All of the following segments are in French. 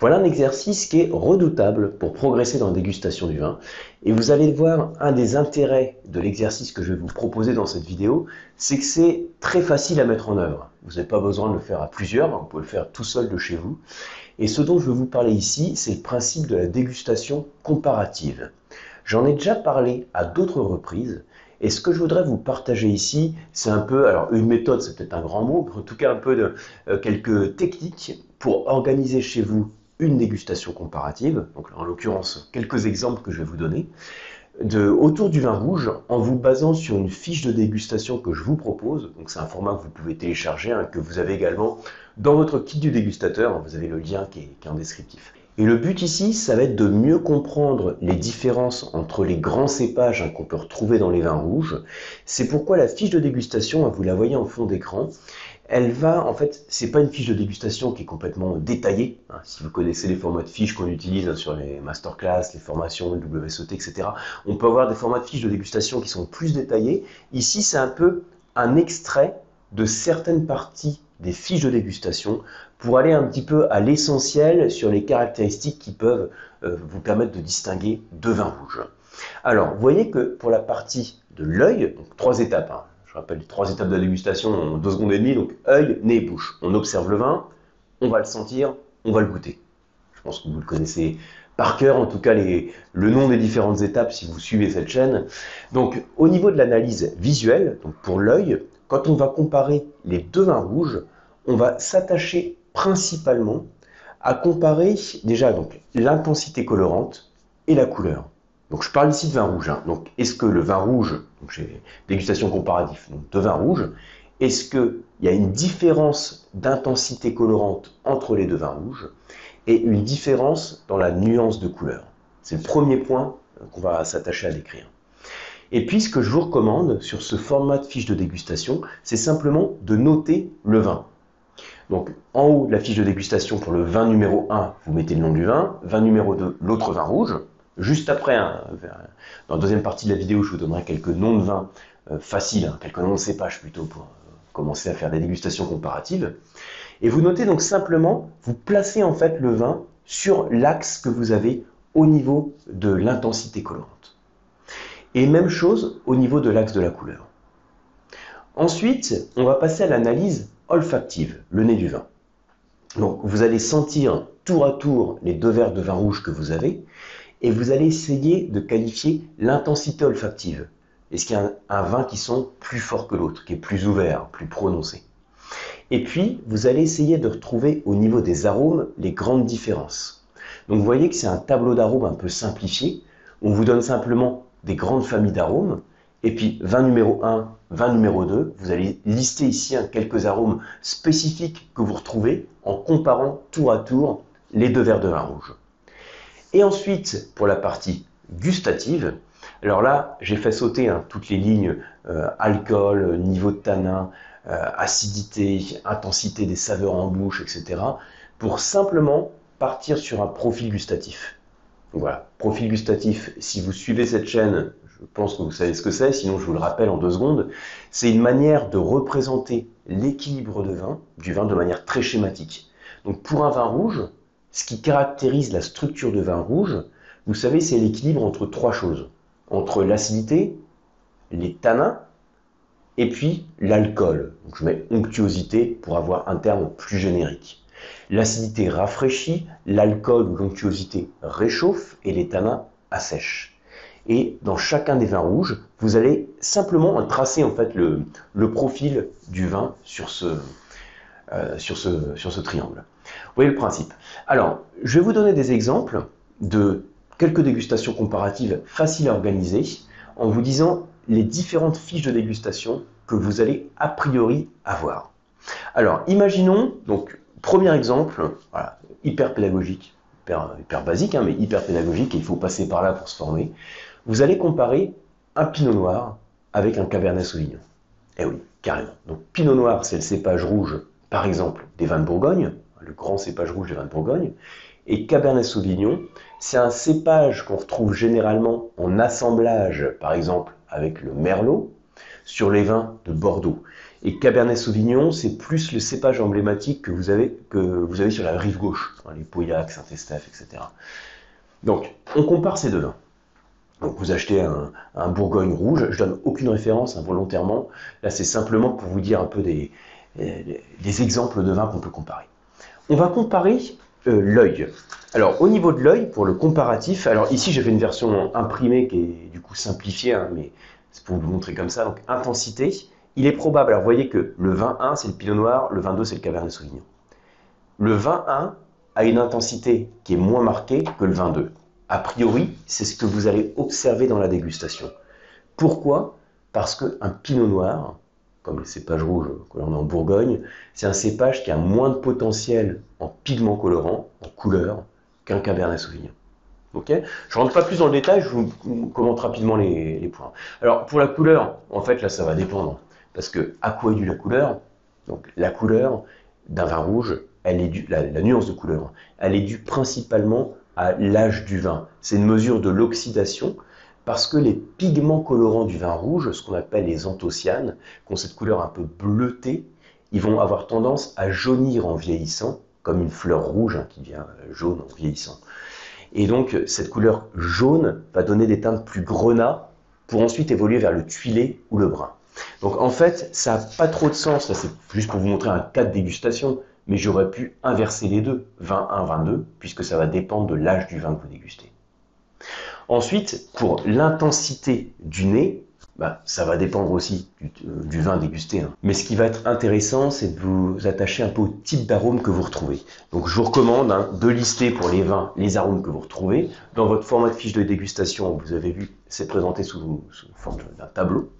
Voilà un exercice qui est redoutable pour progresser dans la dégustation du vin. Et vous allez voir, un des intérêts de l'exercice que je vais vous proposer dans cette vidéo, c'est que c'est très facile à mettre en œuvre. Vous n'avez pas besoin de le faire à plusieurs, vous pouvez le faire tout seul de chez vous. Et ce dont je veux vous parler ici, c'est le principe de la dégustation comparative. J'en ai déjà parlé à d'autres reprises, et ce que je voudrais vous partager ici, c'est un peu, alors une méthode, c'est peut-être un grand mot, en tout cas un peu de euh, quelques techniques pour organiser chez vous une dégustation comparative, donc en l'occurrence quelques exemples que je vais vous donner, autour du vin rouge en vous basant sur une fiche de dégustation que je vous propose. Donc c'est un format que vous pouvez télécharger, hein, que vous avez également dans votre kit du dégustateur. Vous avez le lien qui est, qui en descriptif. Et le but ici, ça va être de mieux comprendre les différences entre les grands cépages hein, qu'on peut retrouver dans les vins rouges. C'est pourquoi la fiche de dégustation, hein, vous la voyez en fond d'écran, elle va, en fait, c'est pas une fiche de dégustation qui est complètement détaillée. Hein. Si vous connaissez les formats de fiches qu'on utilise sur les masterclass, les formations, le WSOT, etc., on peut avoir des formats de fiches de dégustation qui sont plus détaillés. Ici, c'est un peu un extrait de certaines parties des fiches de dégustation pour aller un petit peu à l'essentiel sur les caractéristiques qui peuvent euh, vous permettre de distinguer deux vins rouges. Alors, vous voyez que pour la partie de l'œil, donc trois étapes, hein, je rappelle les trois étapes de la dégustation en deux secondes et demie, donc œil, nez, bouche. On observe le vin, on va le sentir, on va le goûter. Je pense que vous le connaissez par cœur, en tout cas les, le nom des différentes étapes si vous suivez cette chaîne. Donc au niveau de l'analyse visuelle, donc pour l'œil, quand on va comparer les deux vins rouges, on va s'attacher principalement à comparer déjà l'intensité colorante et la couleur. Donc je parle ici de vin rouge. Hein. Donc est-ce que le vin rouge, donc j'ai dégustation comparative donc de vin rouge, est-ce qu'il y a une différence d'intensité colorante entre les deux vins rouges et une différence dans la nuance de couleur? C'est le premier point qu'on va s'attacher à décrire. Et puis ce que je vous recommande sur ce format de fiche de dégustation, c'est simplement de noter le vin. Donc en haut la fiche de dégustation pour le vin numéro 1, vous mettez le nom du vin, vin numéro 2, l'autre vin rouge, Juste après, hein, dans la deuxième partie de la vidéo, je vous donnerai quelques noms de vins euh, faciles, hein, quelques noms de cépages plutôt pour euh, commencer à faire des dégustations comparatives. Et vous notez donc simplement, vous placez en fait le vin sur l'axe que vous avez au niveau de l'intensité colorante. Et même chose au niveau de l'axe de la couleur. Ensuite, on va passer à l'analyse olfactive, le nez du vin. Donc vous allez sentir tour à tour les deux verres de vin rouge que vous avez et vous allez essayer de qualifier l'intensité olfactive. Est-ce qu'il y a un, vin qui sent plus fort que l'autre, qui est plus ouvert, plus prononcé Et puis, vous allez essayer de retrouver au niveau des arômes les grandes différences. Donc vous voyez que c'est un tableau d'arômes un peu simplifié. On vous donne simplement des grandes familles d'arômes. Et puis, vin numéro 1, vin numéro 2, vous allez lister ici quelques arômes spécifiques que vous retrouvez en comparant tour à tour les deux verres de vin rouge. Et ensuite, pour la partie gustative, alors là, j'ai fait sauter hein, toutes les lignes euh, alcool, niveau de tanin, euh, acidité, intensité des saveurs en bouche, etc. pour simplement partir sur un profil gustatif. voilà, profil gustatif, si vous suivez cette chaîne, je pense que vous savez ce que c'est, sinon je vous le rappelle en deux secondes, c'est une manière de représenter l'équilibre de vin, du vin de manière très schématique. Donc pour un vin rouge, ce qui caractérise la structure de vin rouge, vous savez, c'est l'équilibre entre trois choses. Entre l'acidité, les tanins, et puis l'alcool. Je mets onctuosité pour avoir un terme plus générique. L'acidité rafraîchit, l'alcool ou l'onctuosité réchauffe et les tanins assèchent. Et dans chacun des vins rouges, vous allez simplement tracer en fait le, profil du vin sur ce, euh, sur ce, sur ce triangle. Vous voyez le principe. Alors, je vais vous donner des exemples de quelques dégustations comparatives faciles à organiser en vous disant les différentes fiches de dégustation que vous allez a priori avoir. Alors, imaginons, donc, premier exemple, voilà, hyper pédagogique, hyper, basique, hein, mais hyper pédagogique, et il faut passer par là pour se former. Vous allez comparer un pinot noir avec un cabernet sauvignon. Eh oui, carrément. Donc, pinot noir, c'est le cépage rouge, par exemple, des vins de Bourgogne le grand cépage rouge des vins de Bourgogne. Et Cabernet Sauvignon, c'est un cépage qu'on retrouve généralement en assemblage, par exemple avec le Merlot, sur les vins de Bordeaux. Et Cabernet Sauvignon, c'est plus le cépage emblématique que vous avez, que vous avez sur la rive gauche, hein, les Pauillac, Saint-Estèphe, etc. Donc, on compare ces deux vins. Donc, vous achetez un, Bourgogne rouge, je donne aucune référence involontairement. Là, c'est simplement pour vous dire un peu des, des exemples de vins qu'on peut comparer. On va comparer euh, l'œil. Alors, au niveau de l'œil, pour le comparatif, alors ici, j'ai fait une version imprimée qui est du coup simplifiée, hein, mais c'est pour vous montrer comme ça. Donc, intensité, il est probable, alors vous voyez que le 21 c'est le Pinot Noir, le 22, c'est le Cabernet Sauvignon. Le 21 a une intensité qui est moins marquée que le 22. A priori, c'est ce que vous allez observer dans la dégustation. Pourquoi? Parce qu'un Pinot Noir, comme le cépage rouge que l'on a en Bourgogne, c'est un cépage qui a moins de potentiel en pigments colorants, en couleur, qu'un Cabernet Sauvignon. Ok? Je rentre pas plus dans le détail, je vous commente rapidement les, les, points. Alors, pour la couleur, en fait, là, ça va dépendre. Parce que, à quoi est due la couleur? Donc, la couleur d'un vin rouge, elle est due, la, la, nuance de couleur, elle est due principalement à l'âge du vin. C'est une mesure de l'oxydation parce que les pigments colorants du vin rouge, ce qu'on appelle les anthocyanes, qui ont cette couleur un peu bleutée, ils vont avoir tendance à jaunir en vieillissant, comme une fleur rouge hein, qui devient jaune en vieillissant. Et donc, cette couleur jaune va donner des teintes plus grenats pour ensuite évoluer vers le tuilé ou le brun. Donc, en fait, ça n'a pas trop de sens. C'est juste pour vous montrer un cas de dégustation. Mais j'aurais pu inverser les deux, 21, 22, puisque ça va dépendre de l'âge du vin que vous dégustez. Ensuite, pour l'intensité du nez, bah, ça va dépendre aussi du, euh, vin dégusté. Hein. Mais ce qui va être intéressant, c'est de vous attacher un peu au type d'arôme que vous retrouvez. Donc je vous recommande hein, de lister pour les vins les arômes que vous retrouvez. Dans votre format de fiche de dégustation, vous avez vu, c'est présenté sous, forme d'un tableau.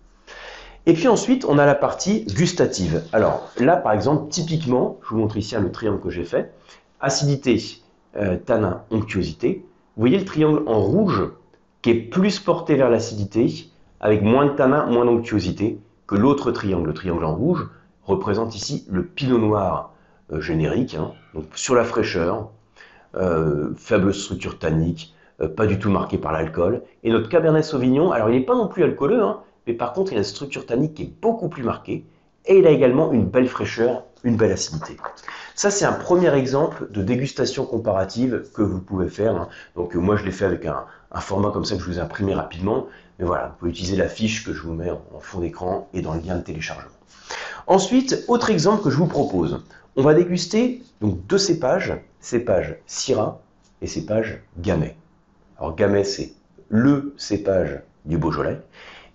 Et puis ensuite, on a la partie gustative. Alors là, par exemple, typiquement, je vous montre ici le triangle que j'ai fait. Acidité, euh, tanin, onctuosité. Vous voyez le triangle en rouge? Qui est plus porté vers l'acidité, avec moins de tanin, moins d'onctuosité, que l'autre triangle. Le triangle en rouge représente ici le pinot noir euh, générique, hein, donc sur la fraîcheur, euh, faible structure tannique, euh, pas du tout marqué par l'alcool. Et notre Cabernet Sauvignon, alors il n'est pas non plus alcooleux, hein, mais par contre il a une structure tannique qui est beaucoup plus marquée, et il a également une belle fraîcheur, une belle acidité. Ça, c'est un premier exemple de dégustation comparative que vous pouvez faire. Hein. Donc, moi, je l'ai fait avec un, format comme ça que je vous ai imprimé rapidement. Mais voilà, vous pouvez utiliser la fiche que je vous mets en fond d'écran et dans le lien de téléchargement. Ensuite, autre exemple que je vous propose. On va déguster donc deux cépages, cépage Syrah et cépage Gamay. Alors Gamay, c'est le cépage du Beaujolais.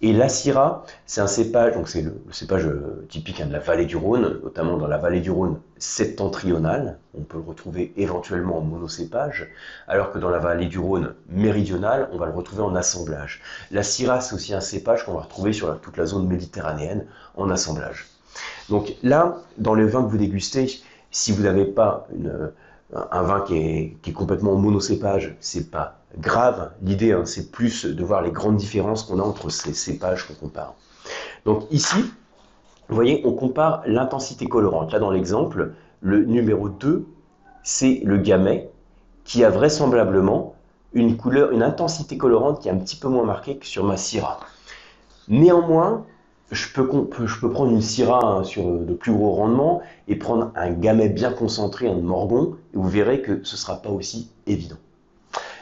Et la Syrah, c'est un cépage, donc c'est le, cépage euh, typique hein, de la vallée du Rhône, notamment dans la vallée du Rhône septentrionale. On peut le retrouver éventuellement en monocépage, alors que dans la vallée du Rhône méridionale, on va le retrouver en assemblage. La Syrah, c'est aussi un cépage qu'on va retrouver sur toute la zone méditerranéenne en assemblage. Donc là, dans les vins que vous dégustez, si vous n'avez pas une, un vin qui est, qui est complètement monocépage, c'est pas grave. L'idée, hein, c'est plus de voir les grandes différences qu'on a entre ces cépages qu'on compare. Donc ici, vous voyez, on compare l'intensité colorante. Là, dans l'exemple, le numéro 2, c'est le gamay, qui a vraisemblablement une couleur, une intensité colorante qui est un petit peu moins marquée que sur ma Syrah. Néanmoins, je peux, prendre une Syrah hein, sur de plus gros rendement et prendre un gamay bien concentré, un morgon, et vous verrez que ce ne sera pas aussi évident.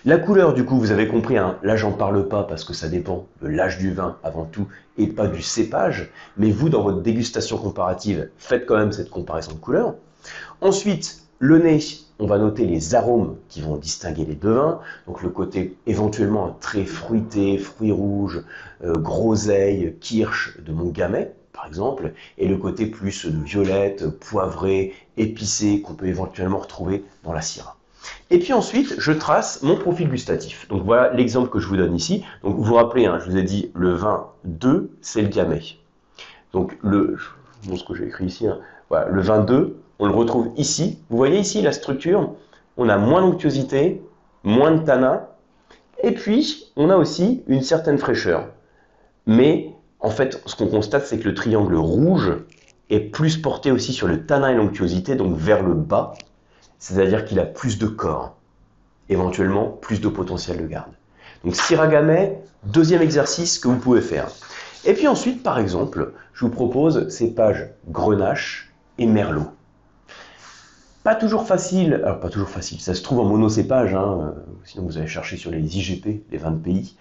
La couleur, du coup, vous avez compris, hein, là j'en parle pas parce que ça dépend de l'âge du vin avant tout et pas du cépage, mais vous, dans votre dégustation comparative, faites quand même cette comparaison de couleur. Ensuite, le nez, on va noter les arômes qui vont distinguer les deux vins. Donc le côté éventuellement très fruité, fruits rouges, euh, groseille, kirsch de mon gamay, par exemple, et le côté plus violette, poivré, épicé qu'on peut éventuellement retrouver dans la syrah. Et puis ensuite, je trace mon profil gustatif. Donc voilà l'exemple que je vous donne ici. Donc vous vous rappelez, hein, je vous ai dit le vin 2, c'est le gamay. Donc le, bon, ce que j'ai écrit ici, hein, voilà, le vin 2, on le retrouve ici. Vous voyez ici la structure, on a moins d'onctuosité, moins de tanin, et puis on a aussi une certaine fraîcheur. Mais en fait, ce qu'on constate, c'est que le triangle rouge est plus porté aussi sur le tanin et l'onctuosité, donc vers le bas, c'est-à-dire qu'il a plus de corps, éventuellement plus de potentiel de garde. Donc Syrah deuxième exercice que vous pouvez faire. Et puis ensuite, par exemple, je vous propose cépages Grenache et Merlot. Pas toujours facile, alors pas toujours facile, ça se trouve en monocépage, hein, euh, sinon vous allez chercher sur les IGP, les 20 pays.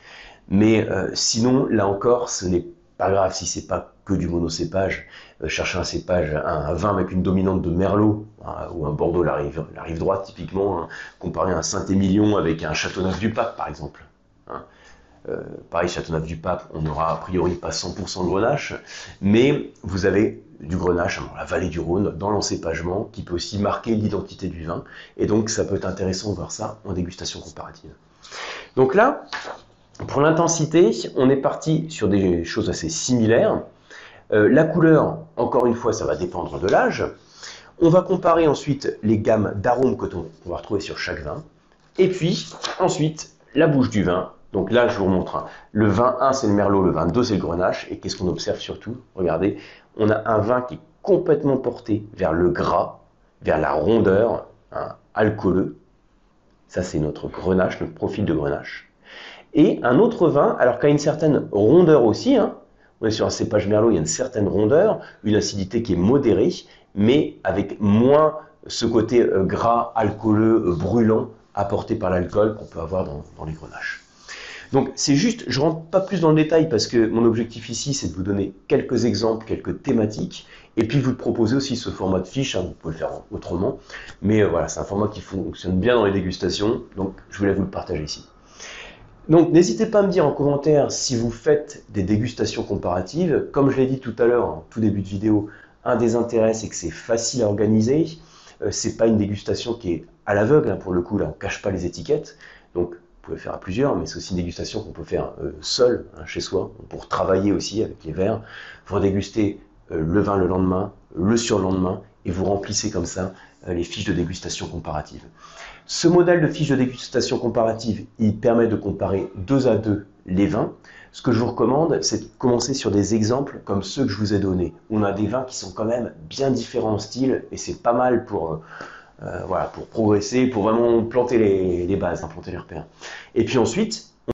Mais euh, sinon, là encore, ce n'est pas grave si c'est pas que du monocépage. Euh, chercher un cépage, un, vin avec une dominante de Merlot, hein, ou un Bordeaux la rive, la rive droite typiquement, hein, comparé à un Saint-Émilion avec un Châteauneuf-du-Pape par exemple. Hein. Euh, pareil, Châteauneuf-du-Pape, on n'aura a priori pas 100% de grenache, mais vous avez du grenache dans la vallée du Rhône, dans l'encépagement, qui peut aussi marquer l'identité du vin. Et donc, ça peut être intéressant de voir ça en dégustation comparative. Donc là, pour l'intensité, on est parti sur des choses assez similaires. Euh, la couleur, encore une fois, ça va dépendre de l'âge. On va comparer ensuite les gammes d'arômes que on va retrouver sur chaque vin. Et puis, ensuite, la bouche du vin. Donc là, je vous montre. Le vin 1, c'est le merlot, le vin 2, c'est le grenache. Et qu'est-ce qu'on observe surtout? Regardez, on a un vin qui est complètement porté vers le gras, vers la rondeur, hein, alcooleux. Ça, c'est notre grenache, notre profil de grenache. Et un autre vin, alors qui a une certaine rondeur aussi, hein, on est sur un cépage merlot, il y a une certaine rondeur, une acidité qui est modérée, mais avec moins ce côté euh, gras, alcooleux, euh, brûlant apporté par l'alcool qu'on peut avoir dans, les grenaches. Donc c'est juste, je ne rentre pas plus dans le détail parce que mon objectif ici c'est de vous donner quelques exemples, quelques thématiques, et puis vous proposer aussi ce format de fiche, hein, vous pouvez le faire autrement, mais euh, voilà, c'est un format qui fonctionne bien dans les dégustations, donc je voulais vous le partager ici. Donc n'hésitez pas à me dire en commentaire si vous faites des dégustations comparatives. Comme je l'ai dit tout à l'heure en tout début de vidéo, un des intérêts c'est que c'est facile à organiser. Euh, c'est pas une dégustation qui est à l'aveugle, hein, pour le coup là on cache pas les étiquettes. Donc vous pouvez faire à plusieurs, mais c'est aussi une dégustation qu'on peut faire euh, seul hein, chez soi, pour travailler aussi avec les verres. Vous redégustez euh, le vin le lendemain, le surlendemain, et vous remplissez comme ça les fiches de dégustation comparative. Ce modèle de fiche de dégustation comparative, il permet de comparer deux à deux les vins. Ce que je vous recommande, c'est de commencer sur des exemples comme ceux que je vous ai donnés. On a des vins qui sont quand même bien différents en style et c'est pas mal pour, euh, voilà, pour progresser, pour vraiment planter les, bases, hein, planter les repères. Et puis ensuite,